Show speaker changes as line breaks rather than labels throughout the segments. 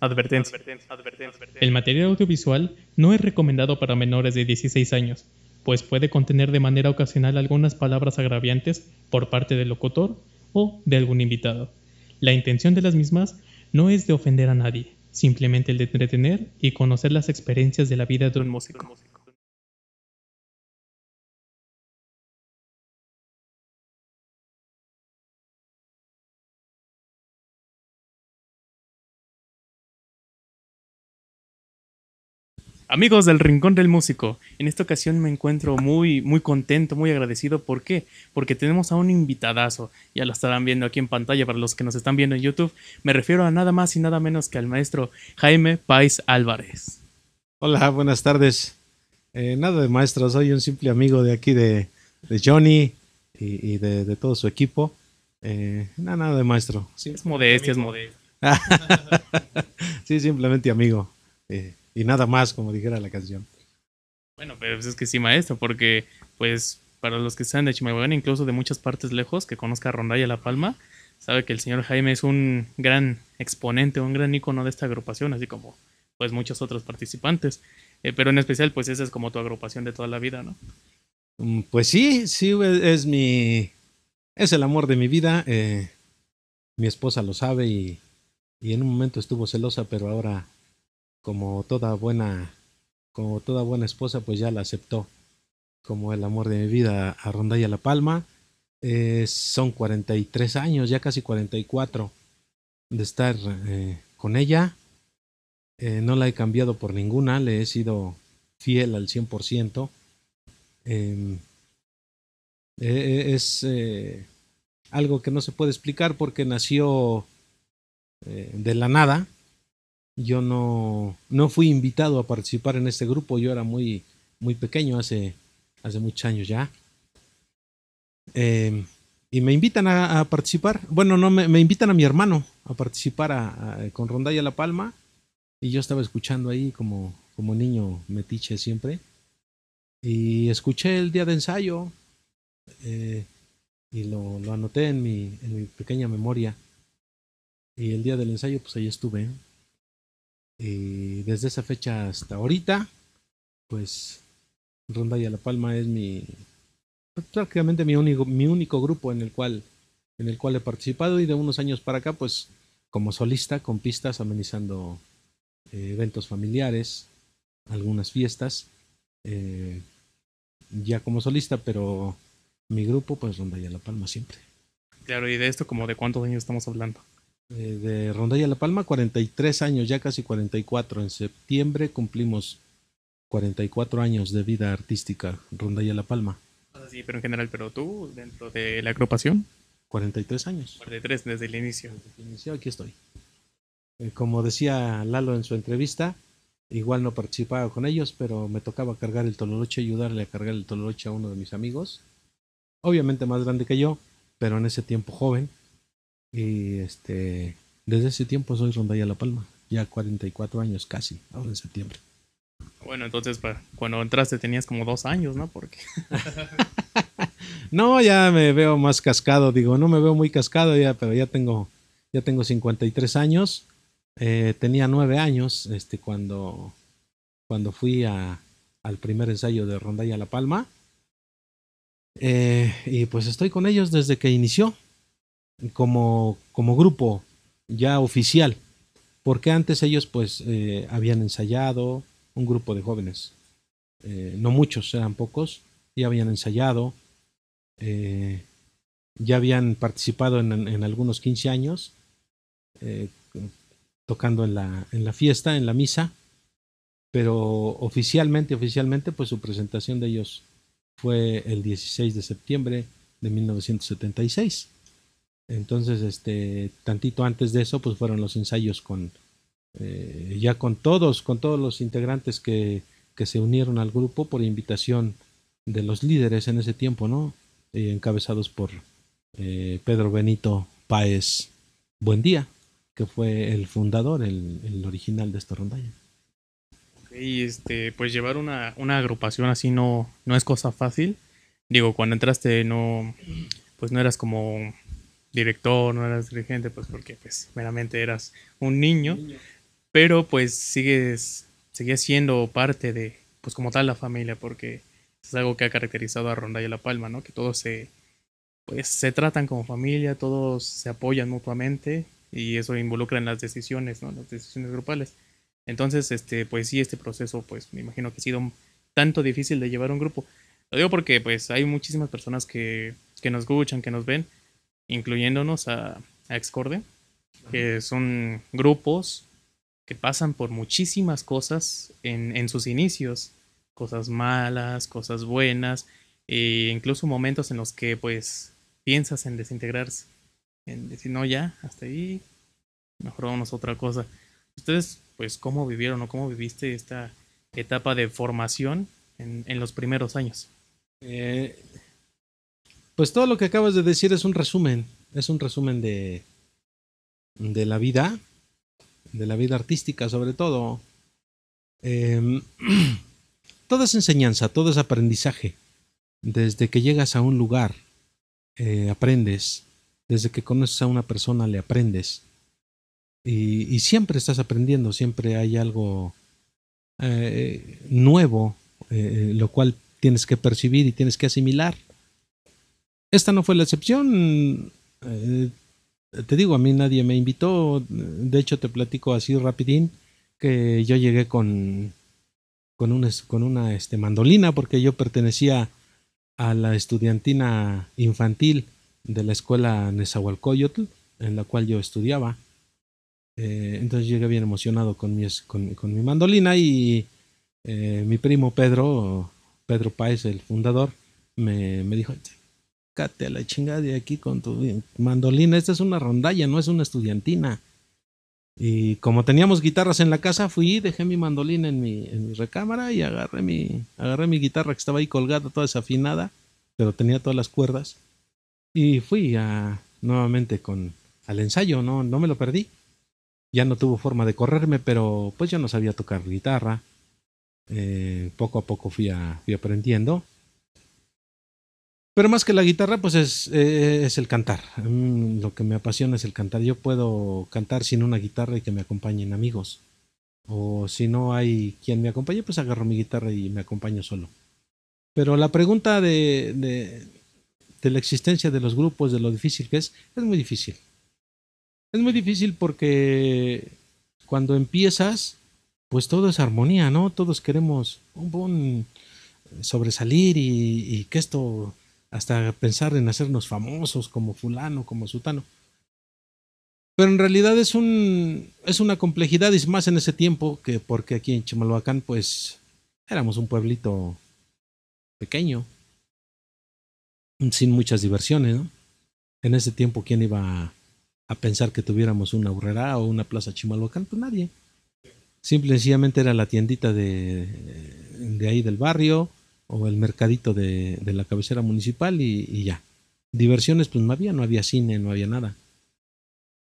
Advertencia.
El material audiovisual no es recomendado para menores de 16 años, pues puede contener de manera ocasional algunas palabras agraviantes por parte del locutor o de algún invitado. La intención de las mismas no es de ofender a nadie, simplemente el de entretener y conocer las experiencias de la vida de un músico.
Amigos del Rincón del Músico, en esta ocasión me encuentro muy, muy contento, muy agradecido. ¿Por qué? Porque tenemos a un invitadazo. Ya lo estarán viendo aquí en pantalla para los que nos están viendo en YouTube. Me refiero a nada más y nada menos que al maestro Jaime Pais Álvarez.
Hola, buenas tardes. Eh, nada de maestro, soy un simple amigo de aquí de, de Johnny y, y de, de, todo su equipo. Eh, nada, nada de maestro.
Sí, es modestia, es modestia.
sí, simplemente amigo. Eh, y nada más, como dijera la canción.
Bueno, pero pues es que sí, maestro, porque pues para los que sean de Chimalhuacán, incluso de muchas partes lejos, que conozca a Rondalla La Palma, sabe que el señor Jaime es un gran exponente, un gran ícono de esta agrupación, así como pues muchos otros participantes. Eh, pero en especial, pues esa es como tu agrupación de toda la vida, ¿no?
Mm, Pues sí, sí, es mi. Es el amor de mi vida. Eh, mi esposa lo sabe y, y en un momento estuvo celosa, pero ahora como toda buena, como toda buena esposa, pues ya la aceptó como el amor de mi vida a Rondalla La Palma. Eh, son 43 años, ya casi 44 de estar eh, con ella. Eh, no la he cambiado por ninguna, le he sido fiel al 100%. Eh, es algo que no se puede explicar porque nació de la nada yo no, no fui invitado a participar en este grupo, yo era muy, muy pequeño hace, hace muchos años ya. Eh, y me invitan a, participar, bueno, no, me, me, invitan a mi hermano a participar con Rondalla La Palma y yo estaba escuchando ahí como, como niño metiche siempre. Y escuché el día de ensayo eh, y lo, lo anoté en mi, en mi pequeña memoria. Y el día del ensayo, pues ahí estuve. Y desde esa fecha hasta ahorita, pues Rondalla La Palma es mi prácticamente mi único, mi único grupo en el cual en el cual he participado y de unos años para acá, pues como solista con pistas amenizando eh, eventos familiares, algunas fiestas, eh, ya como solista, pero mi grupo pues Rondalla La Palma siempre.
Claro, y de esto como de cuántos años estamos hablando
eh, de Rondalla La Palma, 43 años, ya casi 44. En septiembre cumplimos 44 años de vida artística, Rondalla La Palma.
Sí, pero en general, pero tú, dentro de la agrupación.
43 años.
43 desde el inicio.
Desde el inicio, aquí estoy. Eh, como decía Lalo en su entrevista, igual no participaba con ellos, pero me tocaba cargar el tololoche, ayudarle a cargar el tololoche a uno de mis amigos. Obviamente más grande que yo, pero en ese tiempo joven y este, desde ese tiempo soy Rondalla La Palma, ya 44 años casi, ahora en septiembre.
Bueno, entonces cuando entraste tenías como dos años, ¿no? Porque...
no, ya me veo más cascado, digo, no me veo muy cascado ya, pero ya tengo, ya tengo 53 años. Eh, tenía nueve años este, cuando, cuando fui a, al primer ensayo de Rondalla La Palma. Eh, y pues estoy con ellos desde que inició, como, como grupo ya oficial, porque antes ellos pues eh, habían ensayado, un grupo de jóvenes, eh, no muchos, eran pocos, ya habían ensayado, eh, ya habían participado en, en algunos 15 años, tocando en la, en la fiesta, en la misa, pero oficialmente, oficialmente, pues su presentación de ellos fue el 16 de septiembre de 1976. Entonces, este, tantito antes de eso, pues fueron los ensayos con, eh, ya con todos, con todos los integrantes que, que, se unieron al grupo por invitación de los líderes en ese tiempo, ¿no? Eh, encabezados por eh, Pedro Benito Páez Buendía, que fue el fundador, el, el original de esta rondalla.
Y este, pues llevar una, una agrupación así no, no es cosa fácil. Digo, cuando entraste no, pues no eras como director, no eras dirigente, pues porque pues meramente eras un niño. pero pues sigues, sigues siendo parte de, pues como tal, la familia, porque es algo que ha caracterizado a Ronda y La Palma, ¿no? Que todos se, pues, se tratan como familia, todos se apoyan mutuamente y eso involucra en las decisiones, ¿no? Las decisiones grupales. Entonces, este, pues sí, este proceso, pues me imagino que ha sido tanto difícil de llevar un grupo. Lo digo porque, pues, hay muchísimas personas que, que nos escuchan, que nos ven, incluyéndonos a, a Excorde, que son grupos que pasan por muchísimas cosas en, en sus inicios, cosas malas, cosas buenas, e incluso momentos en los que pues piensas en desintegrarse, en decir, no, ya, hasta ahí, mejor vamos a otra cosa. Ustedes, pues, ¿cómo vivieron o cómo viviste esta etapa de formación en, en los primeros años?
Eh, pues todo lo que acabas de decir es un resumen, es un resumen de, de la vida, de la vida artística sobre todo. Eh, todo es enseñanza, todo es aprendizaje. Desde que llegas a un lugar, eh, aprendes. Desde que conoces a una persona, le aprendes. Y, siempre estás aprendiendo, siempre hay algo eh, nuevo, eh, lo cual tienes que percibir y tienes que asimilar. Esta no fue la excepción. Eh, te digo, a mí nadie me invitó. De hecho, te platico así rapidín que yo llegué con, con una, este, mandolina porque yo pertenecía a la estudiantina infantil de la escuela Nezahualcóyotl, en la cual yo estudiaba. Eh, entonces llegué bien emocionado con mi, con, con mi mandolina y eh, mi primo Pedro, Pedro Páez, el fundador, me, me dijo, cáte a la chingada de aquí con tu mandolina, esta es una rondalla, no es una estudiantina. Y como teníamos guitarras en la casa, fui, dejé mi mandolina en mi, en mi recámara y agarré mi, agarré mi guitarra que estaba ahí colgada, toda desafinada, pero tenía todas las cuerdas. Y fui a, nuevamente con, al ensayo, no, no me lo perdí. Ya no tuvo forma de correrme, pero pues yo no sabía tocar guitarra. Eh, poco a poco fui, fui aprendiendo. Pero más que la guitarra, pues es, eh, es el cantar. Lo que me apasiona es el cantar. Yo puedo cantar sin una guitarra y que me acompañen amigos. O si no hay quien me acompañe, pues agarro mi guitarra y me acompaño solo. Pero la pregunta de, de, de la existencia de los grupos, de lo difícil que es, es muy difícil. Es muy difícil porque cuando empiezas, pues todo es armonía, ¿no? Todos queremos un buen sobresalir y que esto hasta pensar en hacernos famosos como fulano, como sutano. Pero en realidad es un es una complejidad y más en ese tiempo que porque aquí en Chimalhuacán pues éramos un pueblito pequeño sin muchas diversiones. En ese tiempo quién iba a, pensar que tuviéramos una burrera o una plaza Chimalhuacán, pues nadie. Simple y sencillamente era la tiendita de, de ahí del barrio, o el mercadito de, de la cabecera municipal y, ya. Diversiones pues no había, no había cine, no había nada.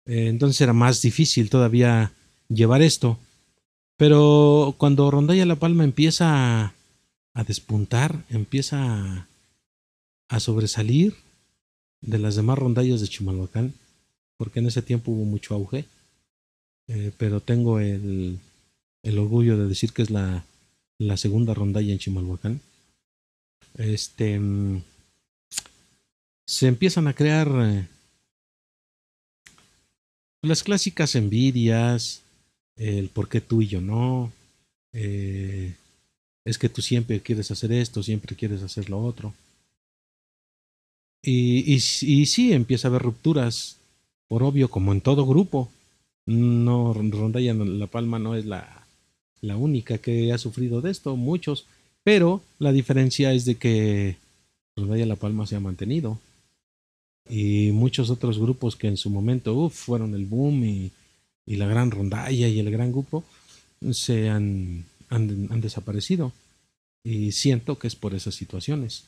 Eh, entonces era más difícil todavía llevar esto. Pero cuando Rondalla La Palma empieza a, despuntar, empieza a, a, sobresalir de las demás rondallas de Chimalhuacán, porque en ese tiempo hubo mucho auge, eh, pero tengo el, el orgullo de decir que es la, la segunda rondalla en Chimalhuacán este se empiezan a crear eh, las clásicas envidias, el por qué tú y yo no, eh, es que tú siempre quieres hacer esto, siempre quieres hacer lo otro. Y, sí, empieza a haber rupturas, por obvio, como en todo grupo. No, Rondalla La Palma no es la, la única que ha sufrido de esto, muchos. Pero la diferencia es de que Rondalla La Palma se ha mantenido. Y muchos otros grupos que en su momento fueron el boom y, y, la gran rondalla y el gran grupo se han, han, han desaparecido. Y siento que es por esas situaciones.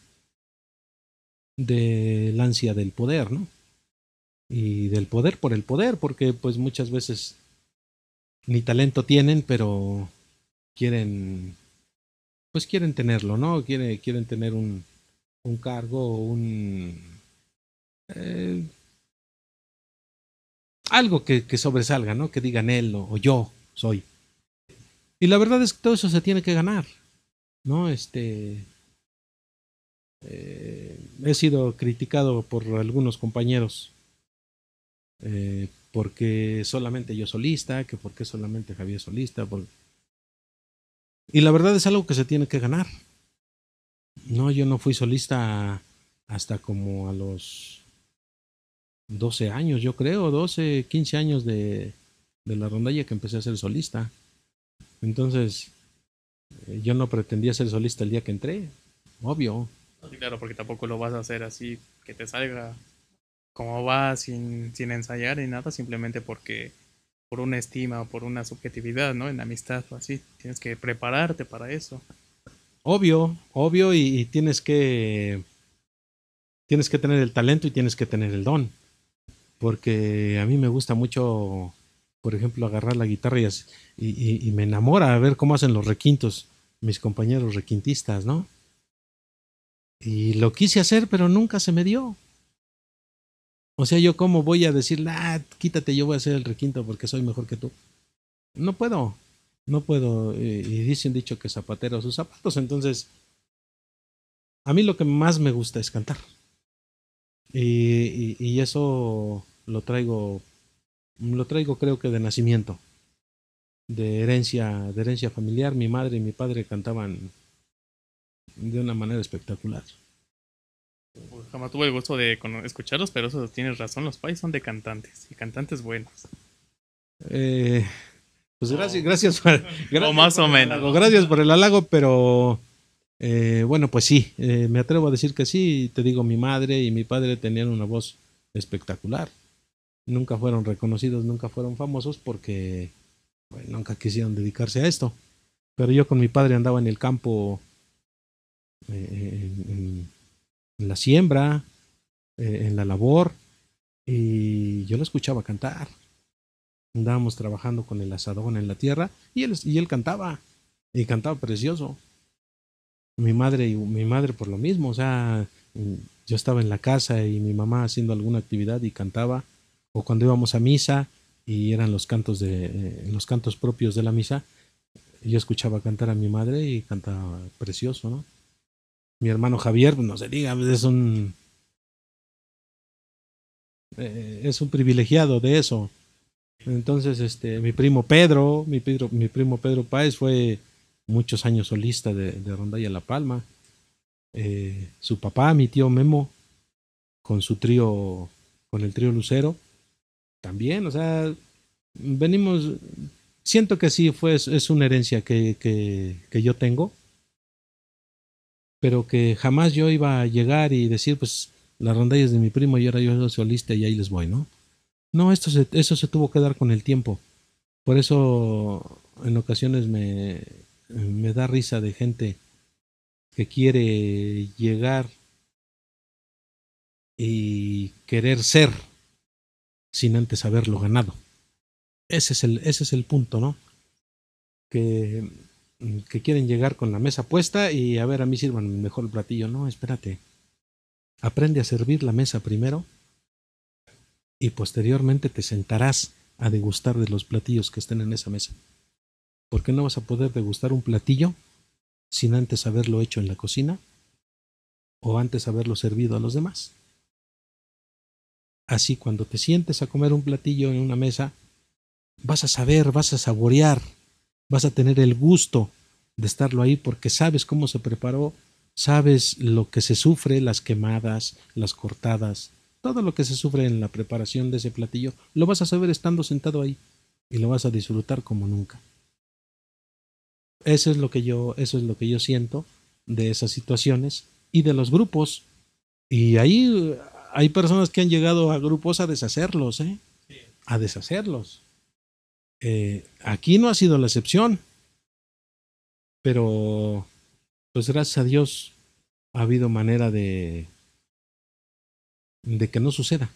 Del ansia del poder, ¿no? Y del poder por el poder, porque pues muchas veces ni talento tienen, pero quieren pues quieren tenerlo, ¿no? Quieren, quieren tener un, un cargo, un... Eh, algo que, que, sobresalga, ¿no? Que digan él o, yo, soy. Y la verdad es que todo eso se tiene que ganar, ¿no? Este, eh, he sido criticado por algunos compañeros eh, porque solamente yo solista, que porque solamente Javier solista. Y la verdad es algo que se tiene que ganar. No, yo no fui solista hasta como a los 12 años, yo creo, 12, 15 años de, de la rondalla que empecé a ser solista. Entonces, eh, yo no pretendía ser solista el día que entré, obvio.
Claro, porque tampoco lo vas a hacer así, que te salga como va, sin, sin ensayar ni nada, simplemente porque por una estima o por una subjetividad, ¿no? En amistad o así. Tienes que prepararte para eso.
Obvio, obvio, y, tienes que. Tienes que tener el talento y tienes que tener el don. Porque a mí me gusta mucho, por ejemplo, agarrar la guitarra y, y, y me enamora a ver cómo hacen los requintos mis compañeros requintistas, ¿no? Y lo quise hacer, pero nunca se me dio. O sea, yo cómo voy a decir, ah, quítate, yo voy a hacer el requinto porque soy mejor que tú. No puedo, no puedo. Y dicen dicho que zapatero sus zapatos. Entonces, a mí lo que más me gusta es cantar. Y, y, eso lo traigo, lo traigo creo que de nacimiento, de herencia, de herencia familiar. Mi madre y mi padre cantaban de una manera espectacular.
Jamás tuve el gusto de escucharlos, pero eso tienes razón, los pais son de cantantes y cantantes buenos.
Eh, pues gracias, gracias, por,
o más o menos.
Gracias por el halago, pero eh, bueno, pues sí, eh, me atrevo a decir que sí. Te digo, mi madre y mi padre tenían una voz espectacular. Nunca fueron reconocidos, nunca fueron famosos porque nunca quisieron dedicarse a esto. Pero yo con mi padre andaba en el campo en, la siembra, eh, en la labor, y yo lo escuchaba cantar. Andábamos trabajando con el asadón en la tierra y él, y él cantaba, y cantaba precioso. Mi madre y mi madre por lo mismo, o sea, yo estaba en la casa y mi mamá haciendo alguna actividad y cantaba, o cuando íbamos a misa y eran los cantos de eh, los cantos propios de la misa, yo escuchaba cantar a mi madre y cantaba precioso, ¿no? Mi hermano Javier, pues, no se diga, es un. Eh, es un privilegiado de eso. Entonces, este, mi primo Pedro, mi, mi primo Pedro Páez fue muchos años solista de, de Rondalla La Palma. Eh, su papá, mi tío Memo, con su trío, con el trío Lucero, también, o sea, venimos, siento que sí, fue, es una herencia que, que, que yo tengo pero que jamás yo iba a llegar y decir, pues, la rondalla es de mi primo y ahora yo soy solista y ahí les voy, ¿no? No, esto eso se tuvo que dar con el tiempo. Por eso en ocasiones me, me da risa de gente que quiere llegar y querer ser sin antes haberlo ganado. Ese es el, ese es el punto, ¿no? Que que quieren llegar con la mesa puesta y a ver, a mí sirvan mejor el platillo. No, espérate. Aprende a servir la mesa primero y posteriormente te sentarás a degustar de los platillos que estén en esa mesa. Porque no vas a poder degustar un platillo sin antes haberlo hecho en la cocina o antes haberlo servido a los demás. Así cuando te sientes a comer un platillo en una mesa, vas a saber, vas a saborear vas a tener el gusto de estarlo ahí porque sabes cómo se preparó, sabes lo que se sufre, las quemadas, las cortadas, todo lo que se sufre en la preparación de ese platillo, lo vas a saber estando sentado ahí y lo vas a disfrutar como nunca. Eso es lo que yo, eso es lo que yo siento de esas situaciones y de los grupos. Y ahí hay personas que han llegado a grupos a deshacerlos, ¿eh? A deshacerlos. Eh, aquí no ha sido la excepción, pero pues gracias a Dios ha habido manera de, de que no suceda.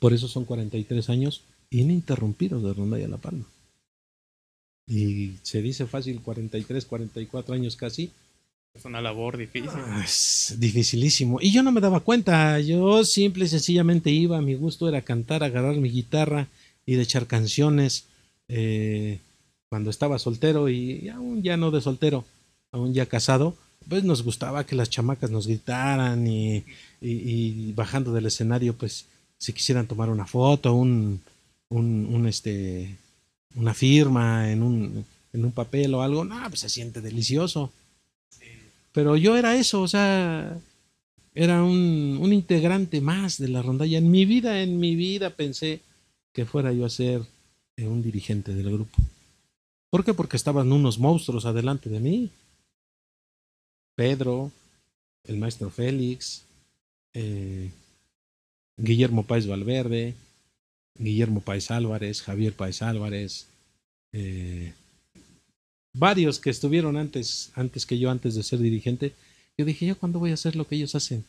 Por eso son 43 años ininterrumpidos de Ronda y La Palma. Y se dice fácil 43, 44 años casi.
Es una labor difícil.
Ah, es dificilísimo. Y yo no me daba cuenta. Yo simple y sencillamente iba. Mi gusto era cantar, agarrar mi guitarra y de echar canciones. eh, cuando estaba soltero y aún ya no de soltero, aún ya casado, pues nos gustaba que las chamacas nos gritaran y, bajando del escenario, pues si quisieran tomar una foto, un, un, un este, una firma en un, en un papel o algo, no, pues se siente delicioso. Pero yo era eso, o sea, era un, un, integrante más de la rondalla. En mi vida, en mi vida pensé que fuera yo a ser eh, un dirigente del grupo. ¿Por qué? Porque estaban unos monstruos adelante de mí. Pedro, el maestro Félix, eh, Guillermo Páez Valverde, Guillermo Páez Álvarez, Javier Páez Álvarez, eh, varios que estuvieron antes, antes que yo, antes de ser dirigente. Yo dije, ¿yo cuándo voy a hacer lo que ellos hacen?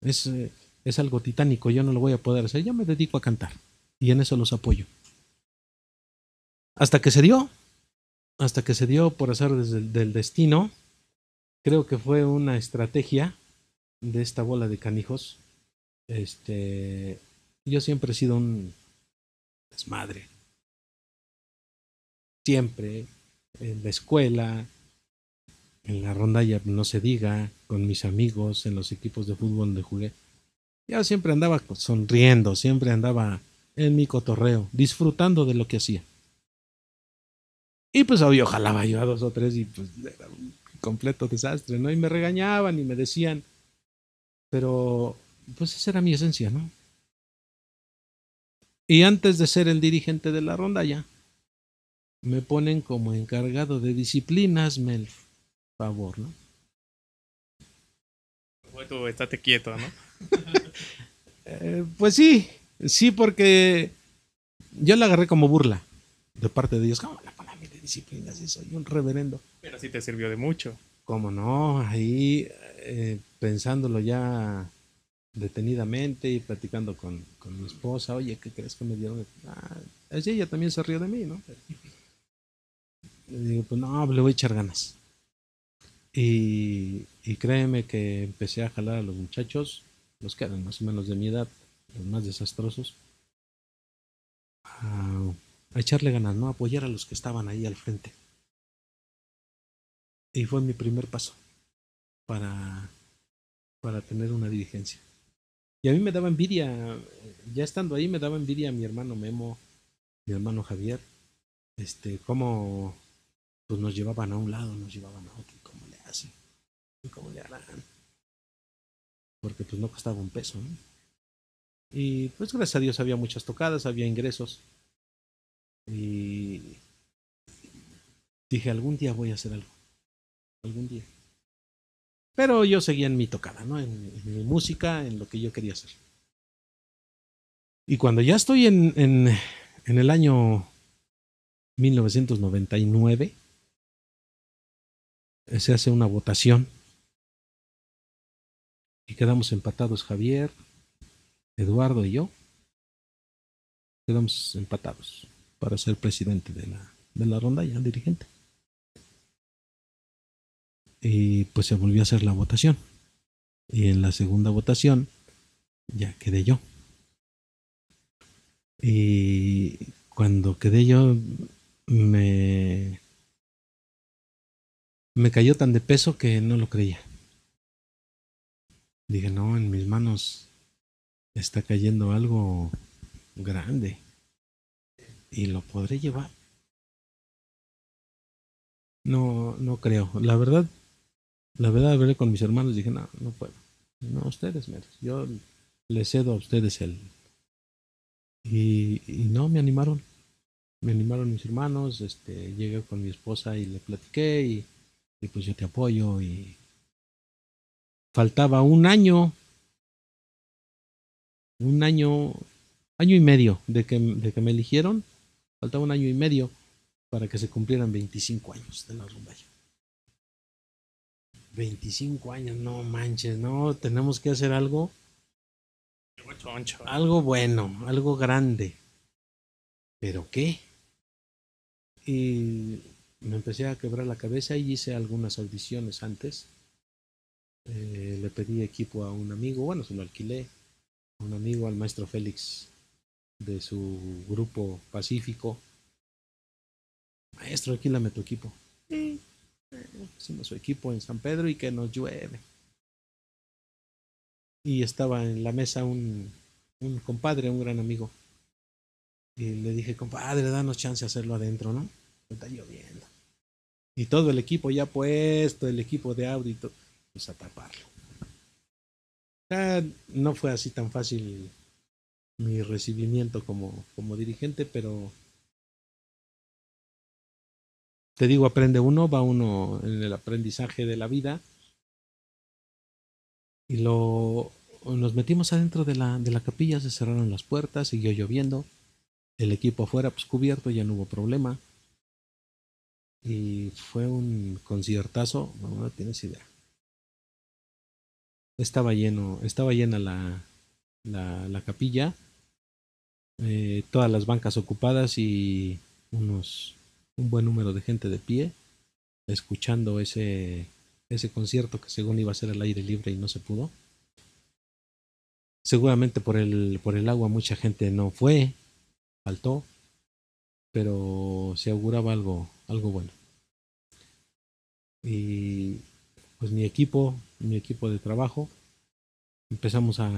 Es, es algo titánico, yo no lo voy a poder hacer. Yo me dedico a cantar y en eso los apoyo. Hasta que se dio, hasta que se dio por hacer desde el del destino, creo que fue una estrategia de esta bola de canijos. Este, yo siempre he sido un desmadre. Siempre, en la escuela, en la rondalla, no se diga, con mis amigos, en los equipos de fútbol donde jugué. Yo siempre andaba sonriendo, siempre andaba en mi cotorreo, disfrutando de lo que hacía. Y pues obvio, jalaba yo a dos o tres y pues era un completo desastre, ¿no? Y me regañaban y me decían, pero pues esa era mi esencia, ¿no? Y antes de ser el dirigente de la rondalla, me ponen como encargado de disciplinas, Mel. Favor, ¿no?
Tú estate quieto, ¿no?
eh, pues sí, sí, porque yo la agarré como burla de parte de ellos. ¿Cómo la disciplinas y soy un reverendo.
Pero sí te sirvió de mucho.
¿Cómo no? Ahí eh, pensándolo ya detenidamente y platicando con, con, mi esposa, oye, ¿qué crees que me dieron? Ah, ella también se rió de mí, ¿no? Le digo, pues no, le voy a echar ganas. Y, y, créeme que empecé a jalar a los muchachos, los que eran más o menos de mi edad, los más desastrosos, a, a echarle ganas, ¿no? apoyar a los que estaban ahí al frente. Y fue mi primer paso para, para tener una dirigencia. Y a mí me daba envidia, ya estando ahí, me daba envidia a mi hermano Memo, mi hermano Javier, este, cómo pues nos llevaban a un lado, nos llevaban a otro, cómo le hacen, cómo le harán. Porque pues no costaba un peso, ¿no? Y pues gracias a Dios había muchas tocadas, había ingresos. Y dije, algún día voy a hacer algo. Algún día. Pero yo seguía en mi tocada, ¿no? En, mi música, en lo que yo quería hacer. Y cuando ya estoy en, en, en el año 1999, se hace una votación y quedamos empatados Javier, Eduardo y yo. Quedamos empatados para ser presidente de la, de la ronda ya dirigente. Y pues se volvió a hacer la votación. Y en la segunda votación ya quedé yo. Y cuando quedé yo me me cayó tan de peso que no lo creía. Dije, no, en mis manos está cayendo algo grande y lo podré llevar. No, no creo. La verdad, la verdad, hablé con mis hermanos dije, no, no puedo. No, ustedes, yo les cedo a ustedes el... Y, y no, me animaron. Me animaron mis hermanos, este, llegué con mi esposa y le platiqué y, y pues yo te apoyo y faltaba un año, un año, año y medio de que, de que me eligieron Faltaba un año y medio para que se cumplieran 25 años de la rumbaya. 25 años, no manches, no, tenemos que hacer algo. Algo bueno, algo grande. ¿Pero qué? Y me empecé a quebrar la cabeza y hice algunas audiciones antes. Eh, le pedí equipo a un amigo, bueno, se lo alquilé. A un amigo, al maestro Félix de su grupo Pacífico, maestro, alquílame tu equipo. Y eh, pusimos su equipo en San Pedro y que nos llueve. Y estaba en la mesa un, un compadre, un gran amigo. Y le dije, compadre, danos chance de hacerlo adentro, ¿no? Está lloviendo. Y todo el equipo ya puesto, el equipo de audio, pues a taparlo. Ya no fue así tan fácil mi recibimiento como, como dirigente, pero te digo, aprende uno, va uno en el aprendizaje de la vida. Y lo nos metimos adentro de la, de la capilla, se cerraron las puertas, siguió lloviendo. El equipo afuera, pues cubierto, ya no hubo problema. Y fue un conciertazo, no, tienes idea. Estaba lleno, estaba llena la, la, la capilla, eh, todas las bancas ocupadas y unos un buen número de gente de pie escuchando ese ese concierto que según iba a ser al aire libre y no se pudo. Seguramente por el por el agua mucha gente no fue, faltó, pero se auguraba algo algo bueno. Y pues mi equipo, mi equipo de trabajo, empezamos a,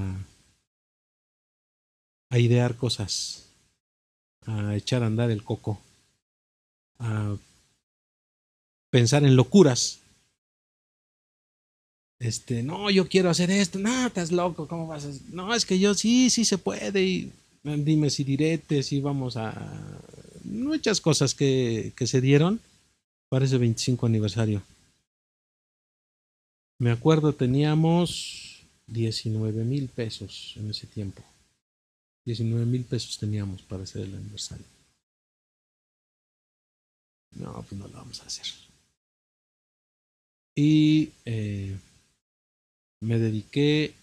a idear cosas, a echar a andar el coco, a pensar en locuras. Este, no, yo quiero hacer esto, no, estás loco, ¿cómo vas a No, es que yo sí, sí se puede, y dime si diretes, y vamos a muchas cosas que, que se dieron para ese 25 aniversario. Me acuerdo, teníamos 19 mil pesos en ese tiempo. 19 mil pesos teníamos para hacer el aniversario. No, pues no lo vamos a hacer. Y eh, me dediqué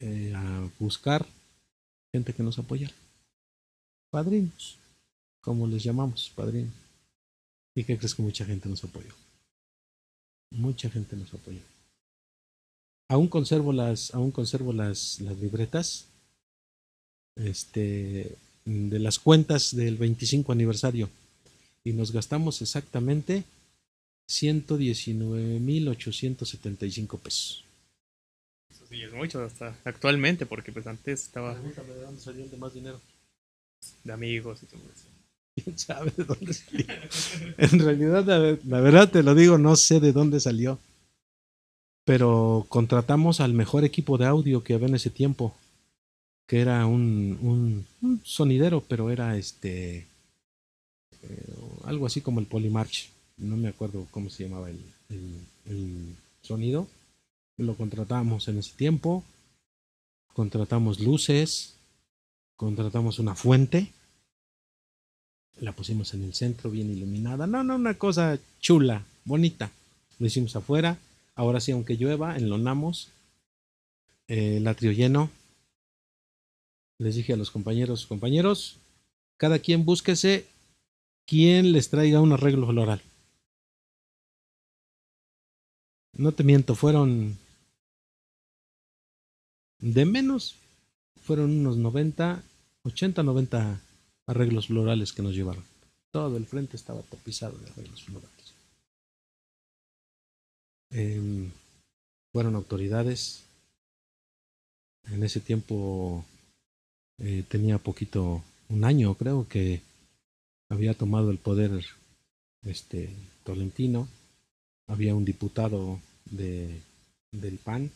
eh, a buscar gente que nos apoyara. Padrinos, como les llamamos, padrinos. ¿Y qué crees que mucha gente nos apoyó? Mucha gente nos apoyó. Aún conservo las, aún conservo las, las libretas este, de las cuentas del 25 aniversario y nos gastamos exactamente 119.875 pesos.
Eso sí es mucho hasta actualmente porque pues antes estaba
Pregúntame de dónde salió el demás dinero.
de amigos y todo eso.
¿Quién sabe de dónde salió? en realidad, la, la verdad te lo digo, no sé de dónde salió. Pero contratamos al mejor equipo de audio que había en ese tiempo. Que era un, un, un sonidero, pero era este. eh, algo así como el Polymarch. No me acuerdo cómo se llamaba el, el, el sonido. Lo contratamos en ese tiempo. Contratamos luces. Contratamos una fuente. La pusimos en el centro, bien iluminada. No, no, una cosa chula, bonita. Lo hicimos afuera. Ahora sí, aunque llueva, enlonamos. Eh, el atrio lleno. Les dije a los compañeros, compañeros, cada quien búsquese quien les traiga un arreglo floral. No te miento, fueron de menos, fueron unos 90, 80, 90 arreglos florales que nos llevaron. Todo el frente estaba tapizado de arreglos florales. Em, fueron autoridades. En ese tiempo eh, tenía poquito, un año creo que había tomado el poder este Tolentino. Había un diputado de, del PAN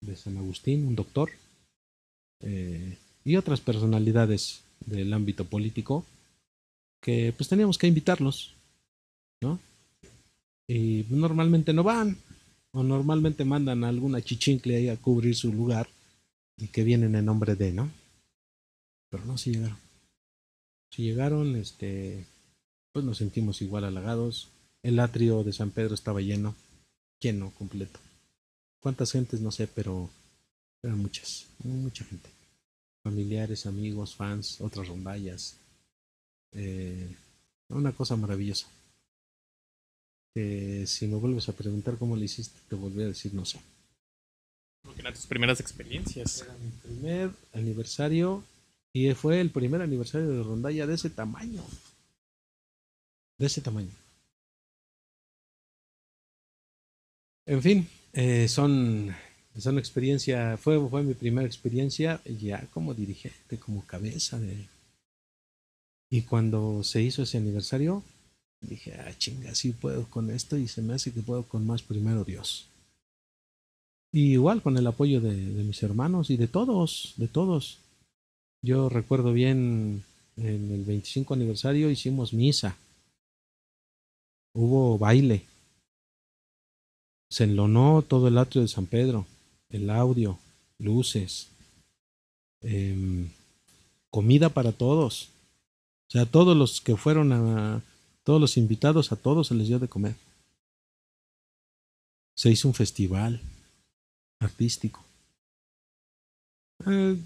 de San Agustín, un doctor, eh, y otras personalidades del ámbito político que pues teníamos que invitarlos, ¿no? Y normalmente no van, o normalmente mandan a alguna chichincle ahí a cubrir su lugar y que vienen en nombre de, ¿no? Pero no, si llegaron. Si llegaron, este, pues nos sentimos igual halagados. El atrio de San Pedro estaba lleno, lleno completo. ¿Cuántas gentes? No sé, pero eran muchas, mucha gente. Familiares, amigos, fans, otras rondallas. Eh, una cosa maravillosa eh, si me vuelves a preguntar cómo le hiciste, te volví a decir no sé.
Porque eran tus primeras experiencias.
Era mi primer aniversario y fue el primer aniversario de Rondalla de ese tamaño. De ese tamaño. En fin, eh, son, son experiencia, fue, fue mi primera experiencia ya como dirigente, como cabeza de... Y cuando se hizo ese aniversario, dije, ah, chinga, sí puedo con esto y se me hace que puedo con más primero Dios. Y igual con el apoyo de, de mis hermanos y de todos, de todos. Yo recuerdo bien en el 25 aniversario hicimos misa. Hubo baile. Se enlonó todo el atrio de San Pedro, el audio, luces, eh, comida para todos. O sea, todos los que fueron a, todos los invitados, a todos se les dio de comer. Se hizo un festival artístico. Eh,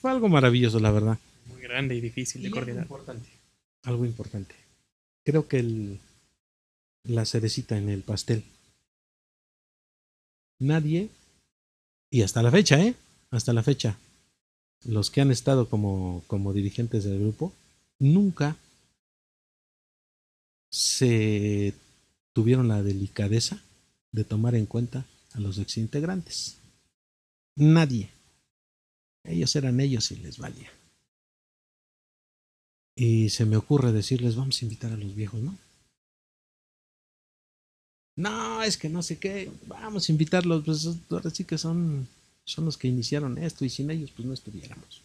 fue algo maravilloso, la verdad.
Muy grande y difícil de
Y
coordinar.
Algo importante. Algo importante. Creo que el, la cerecita en el pastel. Nadie, y hasta la fecha, ¿eh? Hasta la fecha, los que han estado como, como dirigentes del grupo, nunca se tuvieron la delicadeza de tomar en cuenta a los exintegrantes. Nadie. Ellos eran ellos y les valía. Y se me ocurre decirles, vamos a invitar a los viejos, ¿no? No, es que no sé qué, vamos a invitarlos, pues ahora sí que son, son los que iniciaron esto y sin ellos pues no estuviéramos.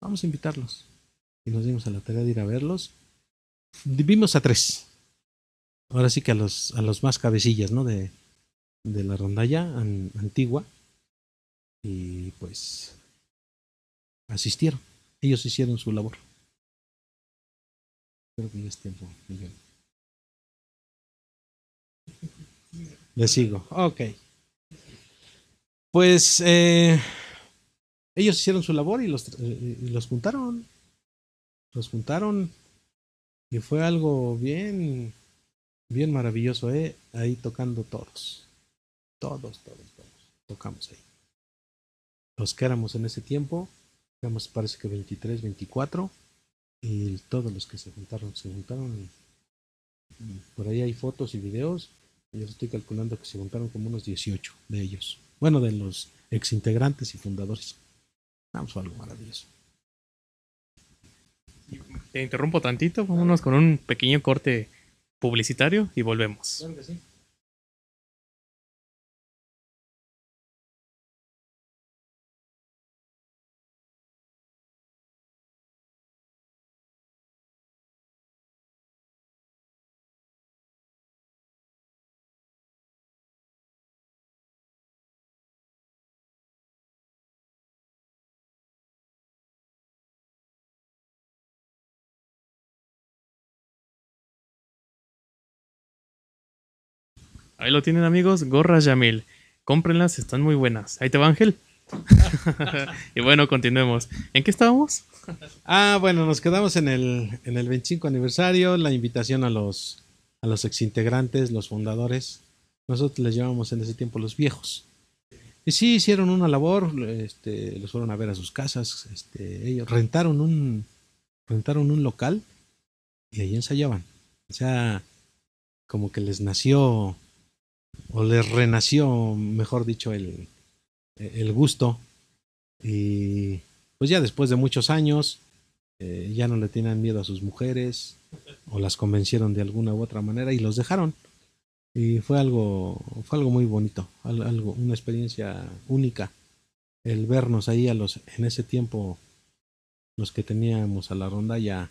Vamos a invitarlos. Y nos dimos a la tarea de ir a verlos. Vimos a tres. Ahora sí que a los, a los más cabecillas, ¿no? De, de la rondalla an- antigua. Y pues asistieron. Ellos hicieron su labor. Creo que ya es tiempo, Miguel. Le sigo. Ok. Pues eh, ellos hicieron su labor y los, eh, y los juntaron. Los juntaron. Y fue algo bien, bien maravilloso, ¿eh? Ahí tocando todos. Todos, todos, todos. Tocamos ahí. Los que éramos en ese tiempo, éramos parece que 23, 24. Y todos los que se juntaron, se juntaron. y- por ahí hay fotos y videos. Yo estoy calculando que se juntaron como unos 18 de ellos. Bueno, de los exintegrantes y fundadores. Vamos, fue algo maravilloso.
Te interrumpo tantito, vámonos con un pequeño corte publicitario y volvemos.
Sí.
Ahí lo tienen amigos, gorras Yamil. Cómprenlas, están muy buenas. Ahí te va Ángel. y bueno, continuemos. ¿En qué estábamos?
Ah, bueno, nos quedamos en el, en el 25 aniversario, la invitación a los, a los exintegrantes, los fundadores. Nosotros les llamamos en ese tiempo los viejos. Y sí, hicieron una labor, este, los fueron a ver a sus casas, este, ellos rentaron un, rentaron un local y ahí ensayaban. O sea, como que les nació, o les renació, mejor dicho, el, el gusto. Y pues ya después de muchos años, eh, ya no le tenían miedo a sus mujeres, o las convencieron de alguna u otra manera y los dejaron. Y fue algo, fue algo muy bonito, al- algo, una experiencia única. El vernos ahí a los, en ese tiempo, los que teníamos a la ronda ya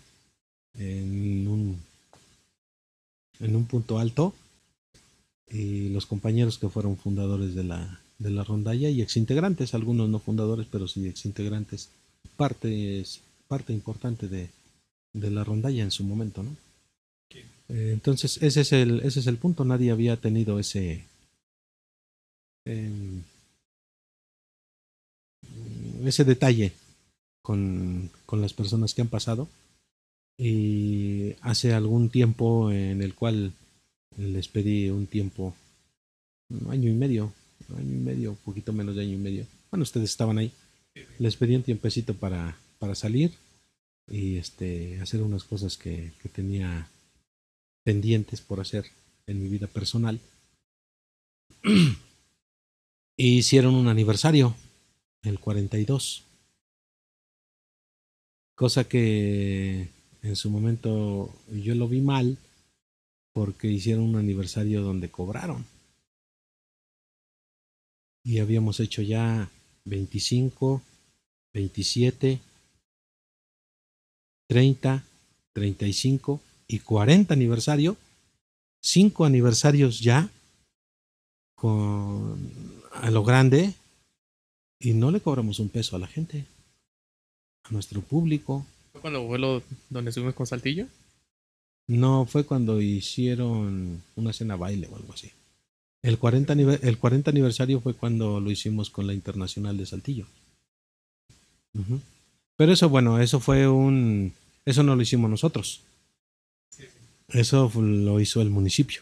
en un, en un punto alto, y los compañeros que fueron fundadores de la, de la rondalla y exintegrantes, algunos no fundadores, pero sí exintegrantes, parte, parte importante de, de la rondalla en su momento, ¿no? Eh, entonces, ese es el, ese es el punto. Nadie había tenido ese. em, ese detalle con, con las personas que han pasado. Y hace algún tiempo en el cual les pedí un tiempo, un año y medio, un año y medio, un poquito menos de año y medio. Bueno, ustedes estaban ahí. Les pedí un tiempecito para, para salir y este hacer unas cosas que, que tenía pendientes por hacer en mi vida personal. y hicieron un aniversario, el 42. Cosa que en su momento yo lo vi mal porque hicieron un aniversario donde cobraron. Y habíamos hecho ya 25, 27, 30, 35 y 40 aniversario. Cinco aniversarios ya con a lo grande y no le cobramos un peso a la gente, a nuestro público.
¿Fue cuando vuelo donde estuvimos con Saltillo?
No, fue cuando hicieron una cena baile o algo así. El 40, el 40 aniversario fue cuando lo hicimos con la Internacional de Saltillo. Pero eso, bueno, eso fue un... Eso no lo hicimos nosotros. Eso lo hizo el municipio.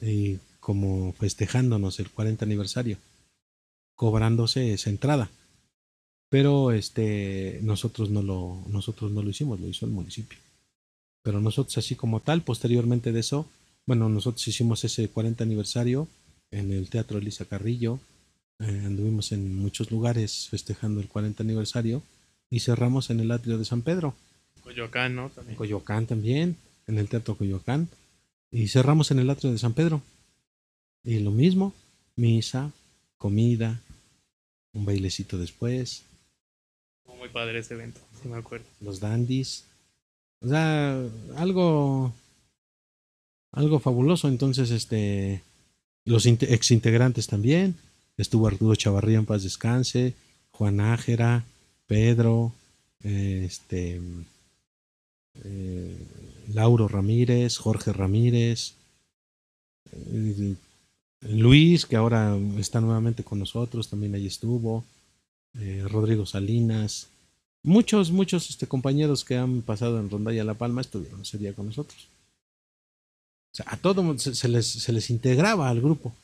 Y como festejándonos el 40 aniversario, cobrándose esa entrada. Pero este nosotros no lo nosotros no lo hicimos, lo hizo el municipio. Pero nosotros así como tal, posteriormente de eso, bueno, nosotros hicimos ese 40 aniversario en el Teatro Elisa Carrillo, eh, anduvimos en muchos lugares festejando el 40 aniversario y cerramos en el atrio de San Pedro.
Coyoacán, ¿no? También.
Coyoacán también, en el Teatro Coyoacán. Y cerramos en el atrio de San Pedro. Y lo mismo, misa, comida, un bailecito después.
Muy padre ese evento, si me acuerdo.
Los dandies. O sea, algo. Algo fabuloso. Entonces, este. Los exintegrantes también. Estuvo Arturo Chavarría en paz descanse. Juan Ájera, Pedro, este. Eh, Lauro Ramírez, Jorge Ramírez, Luis, que ahora está nuevamente con nosotros, también ahí estuvo, eh, Rodrigo Salinas, muchos, muchos este, compañeros que han pasado en Rondalla La Palma estuvieron ese día con nosotros. O sea, a todo se, les, se les integraba al grupo.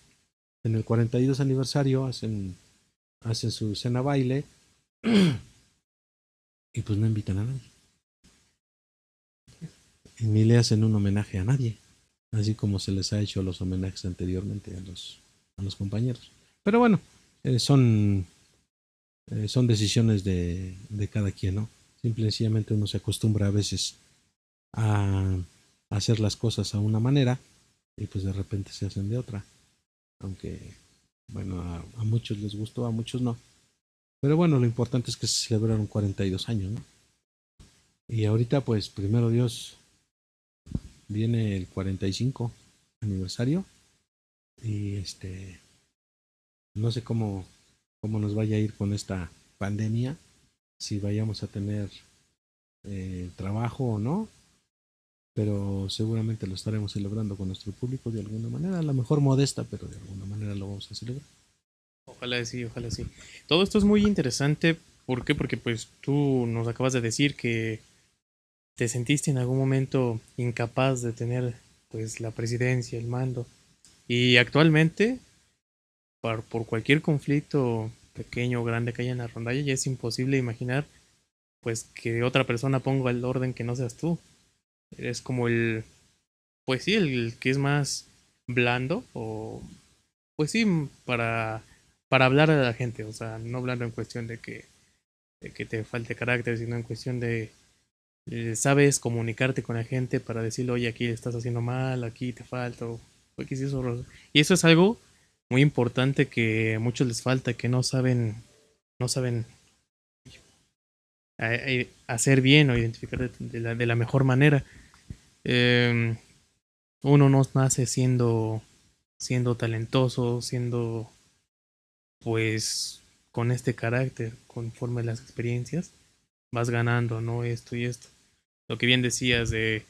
En el 42 aniversario hacen, hacen su cena baile y pues no invitan a nadie. Ni le hacen un homenaje a nadie así como se les ha hecho los homenajes anteriormente a los, a los compañeros. Pero bueno, eh, son, eh, son decisiones de, de, cada quien, ¿no? Simple y sencillamente uno se acostumbra a veces a, hacer las cosas a una manera y pues de repente se hacen de otra. Aunque, bueno, a, a muchos les gustó, a muchos no. Pero bueno, lo importante es que se celebraron 42 años, ¿no? Y ahorita, pues, primero Dios, viene el 45 aniversario y este no sé cómo cómo nos vaya a ir con esta pandemia si vayamos a tener eh, trabajo o no pero seguramente lo estaremos celebrando con nuestro público de alguna manera a lo mejor modesta pero de alguna manera lo vamos a celebrar
ojalá sí ojalá sí todo esto es muy interesante ¿por qué? porque pues tú nos acabas de decir que ¿Te sentiste en algún momento incapaz de tener pues la presidencia, el mando? Y actualmente, por, por cualquier conflicto pequeño o grande que haya en la rondalla, ya es imposible imaginar pues que otra persona ponga el orden que no seas tú. Eres como el, pues sí, el que es más blando o, pues sí, para, para hablar a la gente, o sea, no hablando en cuestión de que, de que te falte carácter, sino en cuestión de eh, sabes comunicarte con la gente para decirle, oye, aquí estás haciendo mal, aquí te falta, o, y eso es algo muy importante que a muchos les falta, que no saben, no saben hacer bien o identificar de la, de la mejor manera. Em, uno no nace siendo, siendo talentoso, siendo pues con este carácter, conforme las experiencias vas ganando, ¿no? Esto y esto. Lo que bien decías de,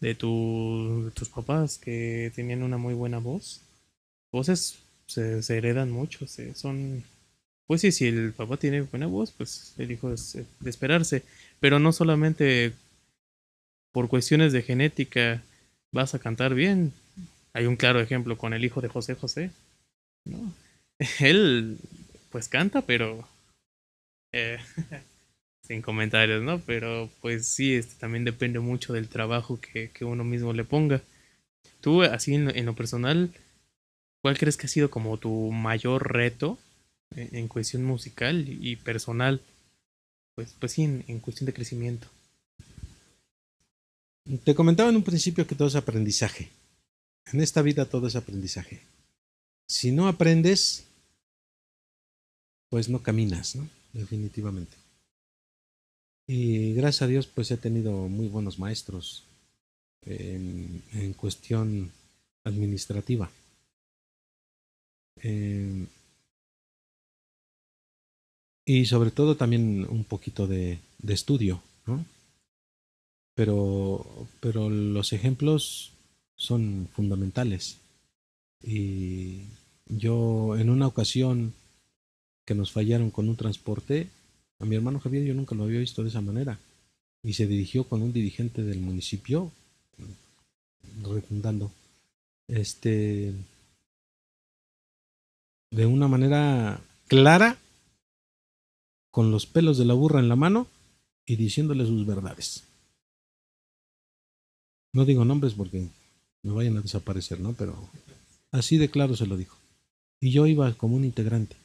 de, tus papás que tenían una muy buena voz. Voces se, heredan mucho, se, son... Pues sí, si el papá tiene buena voz, pues el hijo es de esperarse. Pero no solamente por cuestiones de genética vas a cantar bien. Hay un claro ejemplo con el hijo de José José. ¿no? Él pues canta, pero eh, sin comentarios, ¿no? Pero pues sí, este, también depende mucho del trabajo que, que uno mismo le ponga. Tú, así en, lo personal, ¿cuál crees que ha sido como tu mayor reto en, en cuestión musical y personal? Pues, pues sí, en, cuestión de crecimiento.
Te comentaba en un principio que todo es aprendizaje. En esta vida todo es aprendizaje. Si no aprendes, pues no caminas, ¿no? Definitivamente. Y gracias a Dios, pues he tenido muy buenos maestros en cuestión administrativa. Eh, y sobre todo también un poquito de, estudio, ¿no? Pero, pero los ejemplos son fundamentales. Y yo en una ocasión que nos fallaron con un transporte, a mi hermano Javier yo nunca lo había visto de esa manera. Y se dirigió con un dirigente del municipio, redundando, este, de una manera clara, con los pelos de la burra en la mano y diciéndole sus verdades. No digo nombres porque me vayan a desaparecer, ¿no? Pero así de claro se lo dijo. Y yo iba como un integrante,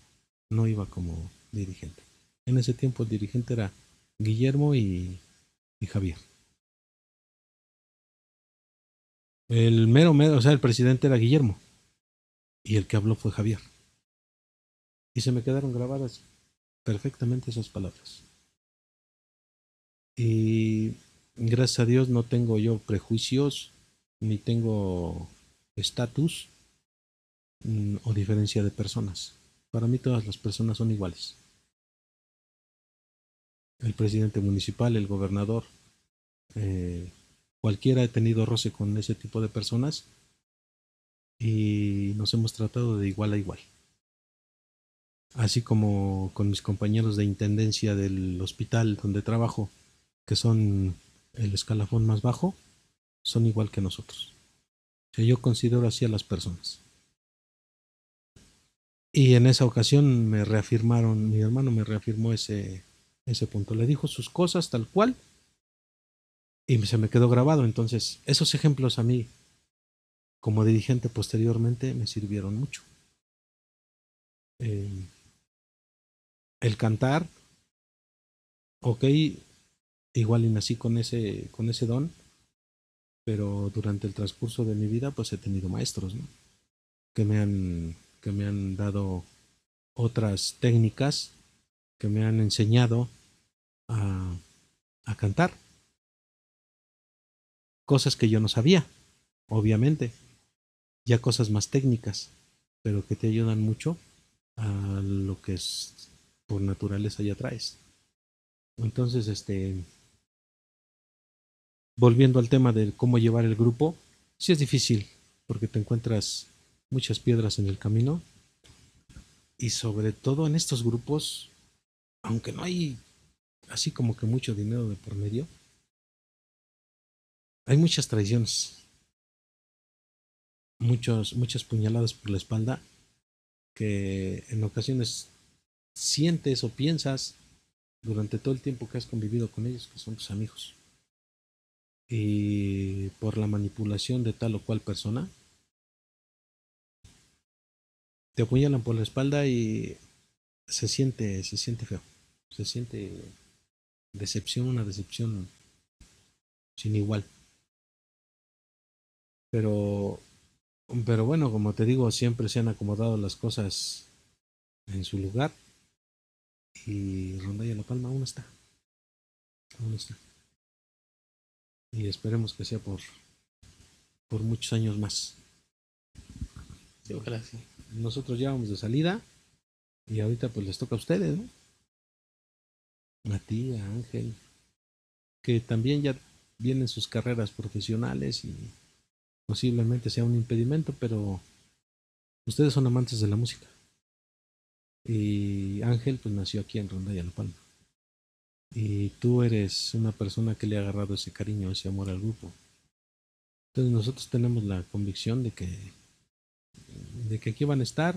no iba como dirigente. En ese tiempo el dirigente era Guillermo y, y Javier. El mero, mero, o sea, el presidente era Guillermo. Y el que habló fue Javier. Y se me quedaron grabadas perfectamente esas palabras. Y gracias a Dios no tengo yo prejuicios, ni tengo estatus mm, o diferencia de personas. Para mí todas las personas son iguales. El presidente municipal, el gobernador, eh, cualquiera ha tenido roce con ese tipo de personas y nos hemos tratado de igual a igual. Así como con mis compañeros de intendencia del hospital donde trabajo, que son el escalafón más bajo, son igual que nosotros. O sea, yo considero así a las personas. Y en esa ocasión me reafirmaron, mi hermano me reafirmó ese, ese punto. Le dijo sus cosas tal cual y se me quedó grabado. Entonces, esos ejemplos a mí, como dirigente posteriormente, me sirvieron mucho. Eh, el cantar, ok, igual y nací con ese, con ese don, pero durante el transcurso de mi vida pues he tenido maestros, ¿no? Que me han, que me han dado otras técnicas, que me han enseñado a, a cantar. Cosas que yo no sabía, obviamente, ya cosas más técnicas, pero que te ayudan mucho a lo que es por naturaleza ya traes. Entonces, este, volviendo al tema de cómo llevar el grupo, sí es difícil, porque te encuentras muchas piedras en el camino. Y sobre todo en estos grupos, aunque no hay así como que mucho dinero de por medio, hay muchas traiciones, muchos, muchas puñaladas por la espalda que en ocasiones sientes o piensas durante todo el tiempo que has convivido con ellos, que son tus amigos. Y por la manipulación de tal o cual persona, te apuñalan por la espalda y se siente, se siente feo. Se siente decepción, una decepción sin igual. Pero, pero bueno, como te digo, siempre se han acomodado las cosas en su lugar y Rondalla La Palma aún está. Aún está. Y esperemos que sea por, por muchos años más.
Sí, ojalá sí.
Nosotros ya vamos de salida y ahorita pues les toca a ustedes, ¿no? A ti, a Ángel, que también ya vienen sus carreras profesionales y posiblemente sea un impedimento, pero ustedes son amantes de la música. Y Ángel pues nació aquí en Ronda y La Palma. Y tú eres una persona que le ha agarrado ese cariño, ese amor al grupo. Entonces nosotros tenemos la convicción de que de que aquí van a estar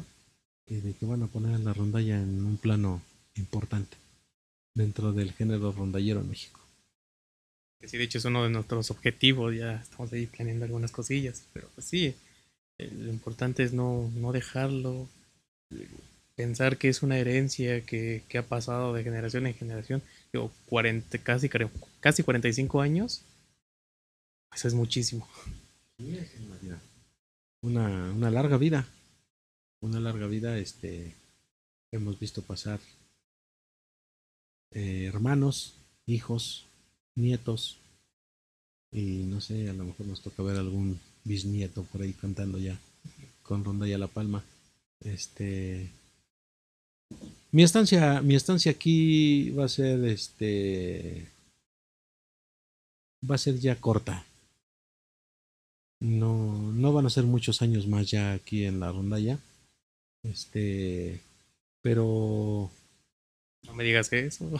y de que van a poner a la rondalla en un plano importante dentro del género rondallero en México.
Sí, de hecho es uno de nuestros objetivos, ya estamos ahí planeando algunas cosillas, pero pues sí, Eh, Lo importante es no, no dejarlo, pensar que es una herencia que, que ha pasado de generación en generación. Digo, 40, casi, casi 45 años, eso es muchísimo.
Una, una larga vida. Una larga vida, este, hemos visto pasar eh, hermanos, hijos, nietos, y no sé, a lo mejor nos toca ver algún bisnieto por ahí cantando ya con Rondalla La Palma. Este, mi estancia, mi estancia aquí va a ser, este, va a ser ya corta. No, no van a ser muchos años más ya aquí en la rondalla. Este, pero
No me digas eso.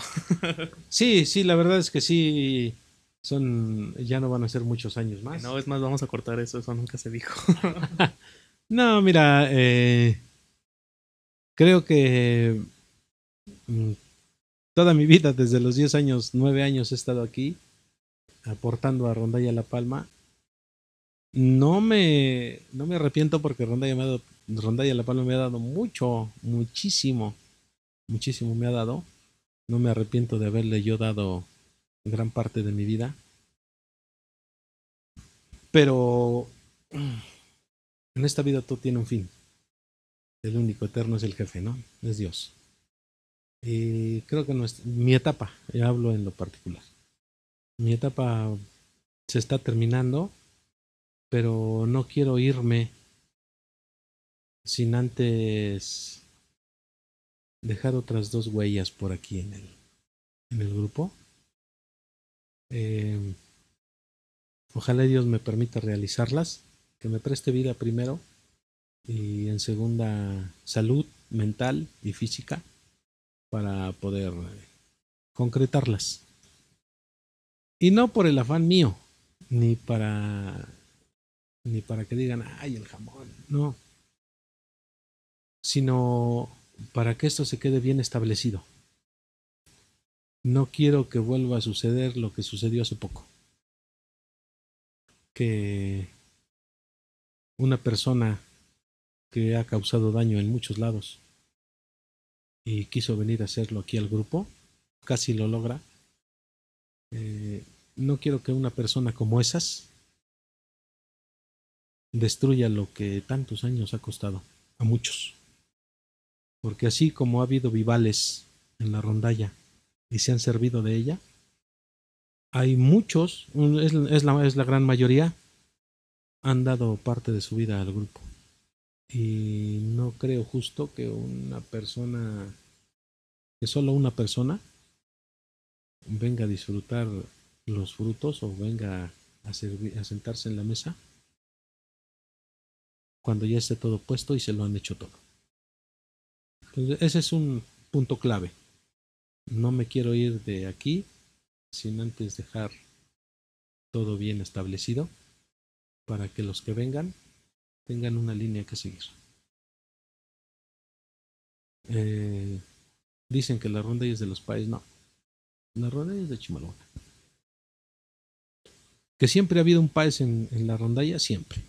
sí, sí, la verdad es que sí, son, ya no van a ser muchos años
Que
más.
no, es más, vamos a cortar eso, eso nunca se dijo.
No, mira, eh, creo que mm, toda mi vida, desde los 10 años, 9 años he estado aquí, aportando a Rondalla La Palma. No me, no me arrepiento porque Rondalla, me ha dado- Rondalla La Palma me ha dado mucho, muchísimo, muchísimo me ha dado. No me arrepiento de haberle yo dado gran parte de mi vida. Pero en esta vida todo tiene un fin. El único eterno es el jefe, ¿no? Es Dios. Y creo que nuestra- mi etapa, yo hablo en lo particular, mi etapa se está terminando, pero no quiero irme sin antes dejar otras dos huellas por aquí en el, en el grupo. Eh, ojalá Dios me permita realizarlas que me preste vida primero y en segunda salud mental y física para poder eh, concretarlas. Y no por el afán mío, ni para ni para que digan, ay, el jamón, no, sino para que esto se quede bien establecido. No quiero que vuelva a suceder lo que sucedió hace poco. Que una persona que ha causado daño en muchos lados y quiso venir a hacerlo aquí al grupo, casi lo logra. Eh, no quiero que una persona como esas destruya lo que tantos años ha costado a muchos. Porque así como ha habido vivales en la rondalla y se han servido de ella, hay muchos, es, es la, es la gran mayoría, han dado parte de su vida al grupo. Y no creo justo que una persona, que solo una persona venga a disfrutar los frutos o venga a, servir, a sentarse en la mesa cuando ya esté todo puesto y se lo han hecho todo. Entonces, ese es un punto clave. No me quiero ir de aquí sin antes dejar todo bien establecido para que los que vengan tengan una línea que seguir. Eh, dicen que la ronda es de los países, no. La ronda es de Chimalhuacán. Que siempre ha habido un país en, la rondalla, siempre.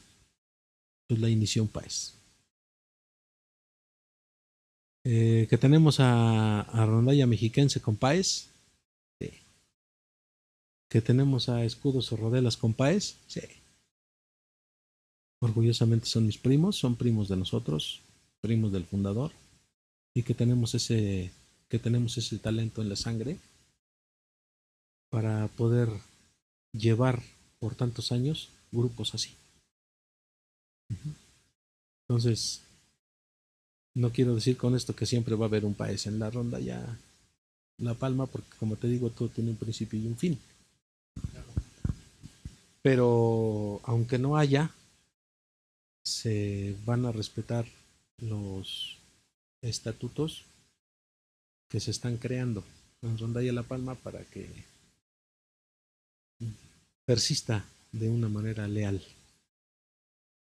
Pues la inició un país. Eh, que tenemos a, a Rondalla Mexiquense con Paez. Sí. Que tenemos a Escudos o Rodelas con Paez. Sí. Orgullosamente son mis primos, son primos de nosotros, primos del fundador. Y que tenemos ese, que tenemos ese talento en la sangre para poder llevar por tantos años grupos así. Entonces, no quiero decir con esto que siempre va a haber un país en la ronda ya La Palma, porque como te digo, todo tiene un principio y un fin. Pero aunque no haya, se van a respetar los estatutos que se están creando en Rondalla La Palma para que persista de una manera leal,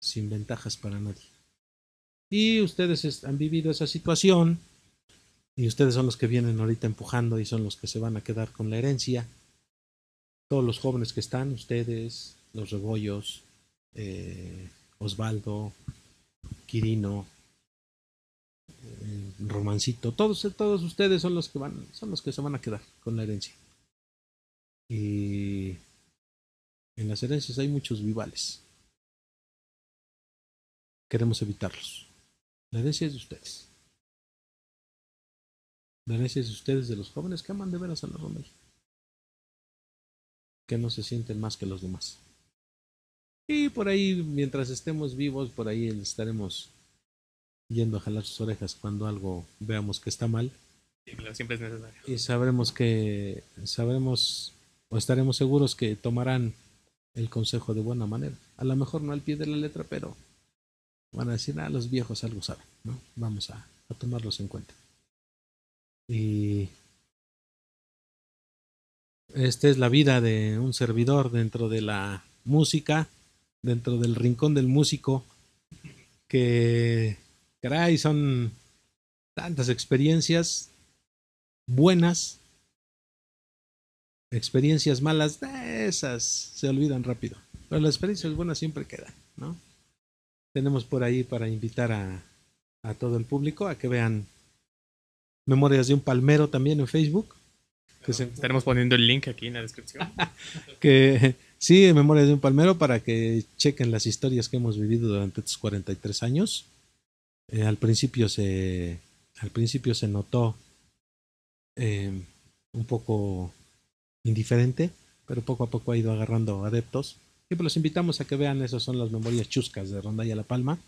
sin ventajas para nadie. Y ustedes han vivido esa situación y ustedes son los que vienen ahorita empujando y son los que se van a quedar con la herencia. Todos los jóvenes que están, ustedes, los rebollos, eh, Osvaldo, Quirino, eh, Romancito, todos, todos ustedes son los que van, son los que se van a quedar con la herencia. Y en las herencias hay muchos vivales. Queremos evitarlos. La herencia es de ustedes. La herencia es de ustedes, de los jóvenes que aman de veras a la ronda. Que no se sienten más que los demás. Y por ahí, mientras estemos vivos, por ahí estaremos yendo a jalar sus orejas cuando algo veamos que está mal.
Sí, claro, siempre es necesario.
Y sabremos que, sabremos o estaremos seguros que tomarán el consejo de buena manera. A lo mejor no al pie de la letra, pero van a decir, ah, los viejos algo saben, ¿no? Vamos a, a tomarlos en cuenta. Y esta es la vida de un servidor dentro de la música, dentro del rincón del músico, que, caray, son tantas experiencias buenas, experiencias malas, esas se olvidan rápido. Pero las experiencias buenas siempre quedan, ¿no? Tenemos por ahí para invitar a, a todo el público a que vean Memorias de un Palmero también en Facebook.
Que se... Estaremos poniendo el link aquí en la descripción.
que sí, Memorias de un Palmero para que chequen las historias que hemos vivido durante estos 43 años. Eh, al principio se al principio se notó eh, un poco indiferente, pero poco a poco ha ido agarrando adeptos. Y pues los invitamos a que vean, esas son las memorias chuscas de Rondalla La Palma.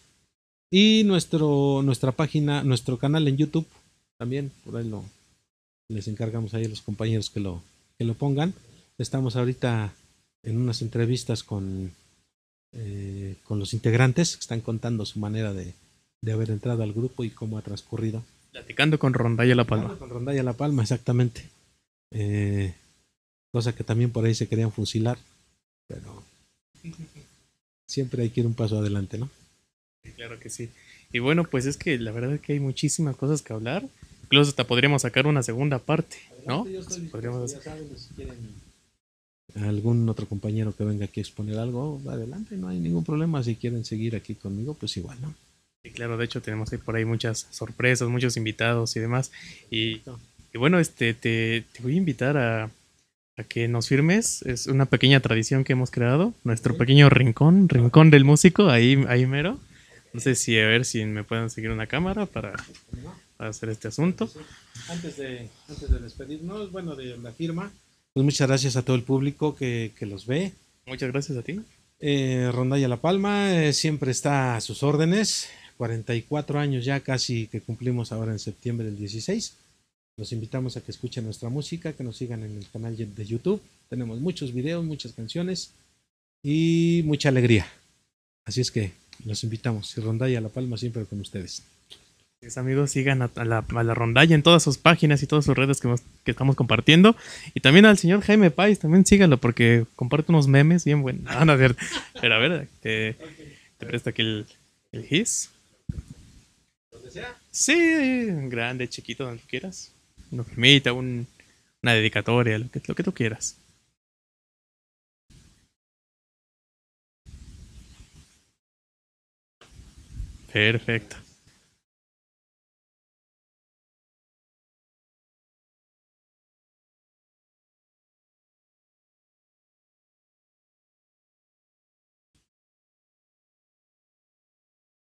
Y nuestro, nuestra página, nuestro canal en YouTube, también, por ahí lo, les encargamos ahí a los compañeros que lo, que lo pongan. Estamos ahorita en unas entrevistas con, eh, con los integrantes que están contando su manera de, de haber entrado al grupo y cómo ha transcurrido.
Platicando con Rondalla La Palma.
Con Rondalla La Palma, exactamente. Eh, cosa que también por ahí se querían fusilar, pero siempre hay que ir un paso adelante, ¿no?
Claro que sí. Y bueno, pues es que la verdad es que hay muchísimas cosas que hablar. Incluso hasta podríamos sacar una segunda parte, ¿no? Podríamos hacer...
algún otro compañero que venga aquí a exponer algo, adelante, no hay ningún problema. Si quieren seguir aquí conmigo, pues igual, ¿no?
Sí, claro, de hecho tenemos por ahí muchas sorpresas, muchos invitados y demás. Y, y bueno, este te, te voy a invitar a, a que nos firmes. Es una pequeña tradición que hemos creado. Nuestro pequeño rincón, rincón del músico, ahí, ahí mero. No sé si a ver si me pueden seguir una cámara para, para hacer este asunto.
Antes de, antes de despedirnos, bueno, de la firma, pues muchas gracias a todo el público que, que los ve.
Muchas gracias a ti.
Eh, Rondalla La Palma eh, siempre está a sus órdenes. 44 años ya casi que cumplimos ahora en septiembre del 16. Los invitamos a que escuchen nuestra música, que nos sigan en el canal de YouTube. Tenemos muchos videos, muchas canciones y mucha alegría. Así es que los invitamos. Y Rondalla La Palma siempre con ustedes.
Mis amigos, sigan a, la, a, la, rondalla en todas sus páginas y todas sus redes que, hemos, que, estamos compartiendo. Y también al señor Jaime Pais, también síganlo porque comparte unos memes bien buenos. No, a ver, pero a ver, te, te presto aquí el, el his. Sí, grande, chiquito, donde quieras. Nos permita un, una dedicatoria, lo que, lo que tú quieras. Perfecto.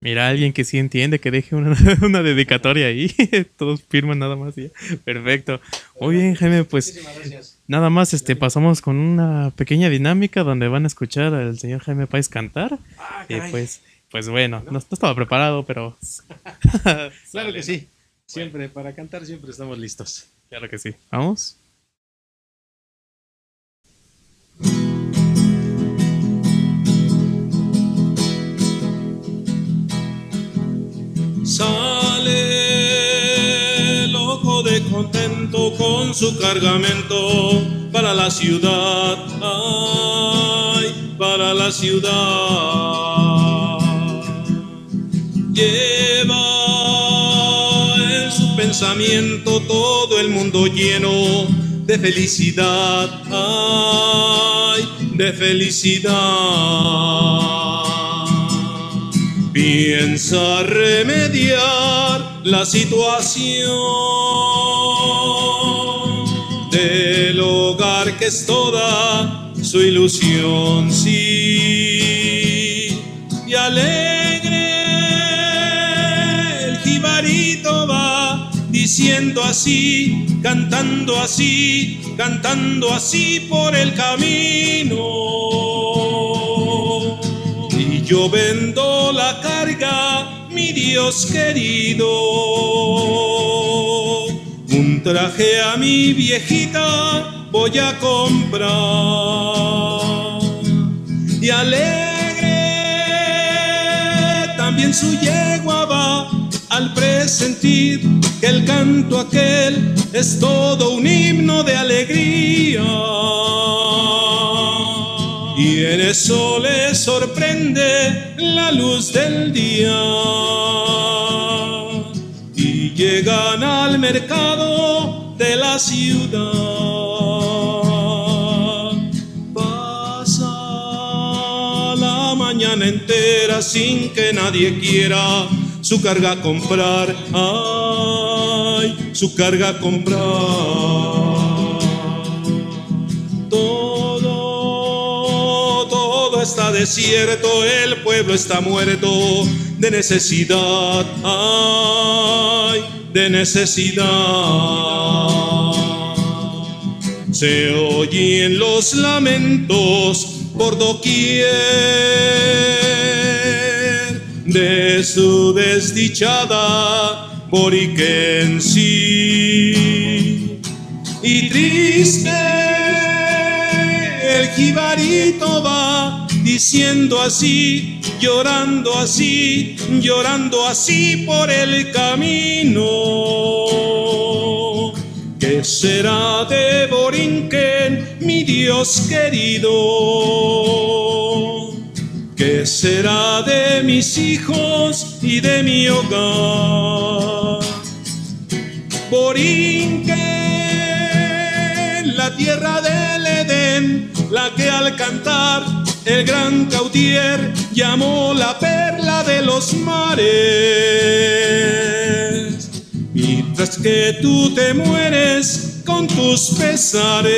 Mira, alguien que sí entiende que deje una, una dedicatoria ahí. Todos firman nada más. Ya. Perfecto. Muy bien, Jaime, pues nada más este pasamos con una pequeña dinámica donde van a escuchar al señor Jaime Páez cantar.
Ah,
y pues, pues bueno, no, no estaba preparado, pero.
claro que sí. Siempre, para cantar siempre estamos listos.
Claro que sí. Vamos.
Sale loco de contento con su cargamento para la ciudad, ay, para la ciudad. Lleva en su pensamiento todo el mundo lleno de felicidad, ay, de felicidad.
Piensa remediar la situación del hogar que es toda su ilusión, sí, y alegre el jibarito va diciendo así, cantando así, cantando así por el camino. Yo vendo la carga, mi Dios querido. Un traje a mi viejita voy a comprar. Y alegre también su yegua va al presentir que el canto aquel es todo un himno de alegría. En eso le sorprende la luz del día. Y llegan al mercado de la ciudad. Pasa la mañana entera sin que nadie quiera su carga comprar, ay, su carga comprar. Está desierto, el pueblo está muerto de necesidad, ay, de necesidad. Se oyen los lamentos por doquier de su desdichada boriquensi. Y triste el jibarito va diciendo así, llorando así, llorando así por el camino. ¿Qué será de Borinquen, mi Dios querido? ¿Qué será de mis hijos y de mi hogar? Borinquen, la tierra del Edén, la que al cantar el gran cautier llamó la perla de los mares. Mientras que tú te mueres con tus pesares,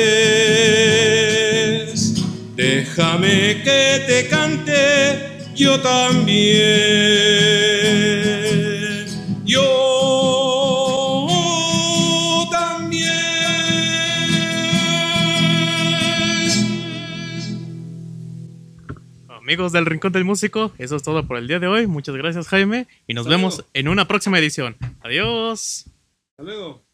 déjame que te cante yo también.
Amigos del Rincón del Músico, eso es todo por el día de hoy. Muchas gracias, Jaime. Y nos
Hasta
vemos
luego.
en una próxima edición. Adiós.
Hasta luego.